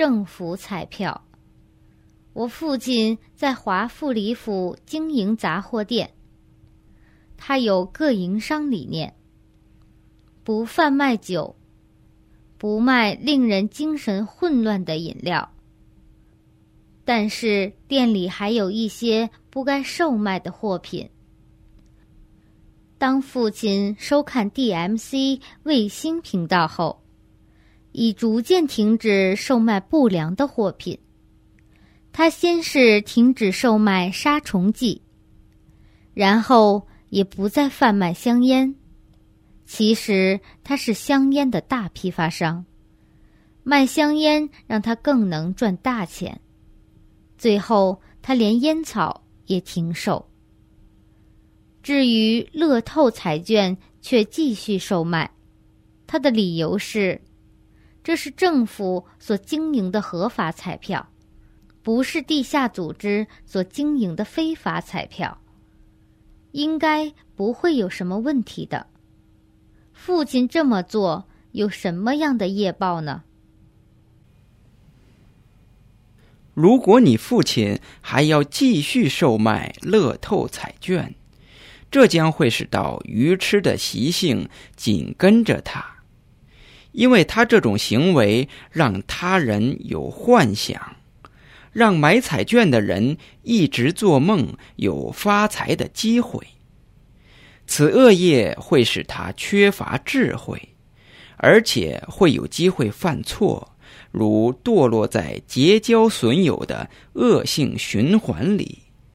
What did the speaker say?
政府彩票。我父亲在华富里府经营杂货店，他有个营商理念，不贩卖酒，不卖令人精神混乱的饮料。但是店里还有一些不该售卖的货品。当父亲收看 DMC 卫星频道后，已逐渐停止售卖不良的货品。他先是停止售卖杀虫剂，然后也不再贩卖香烟。其实他是香烟的大批发商，卖香烟让他更能赚大钱。最后，他连烟草也停售。至于乐透彩券，却继续售卖。他的理由是，这是政府所经营的合法彩票，不是地下组织所经营的非法彩票，应该不会有什么问题的。父亲这么做有什么样的业报呢？如果你父亲还要继续售卖乐透彩券，这将会使到愚痴的习性紧跟着他，因为他这种行为让他人有幻想，让买彩券的人一直做梦有发财的机会。此恶业会使他缺乏智慧，而且会有机会犯错。如堕落在结交损友的恶性循环里。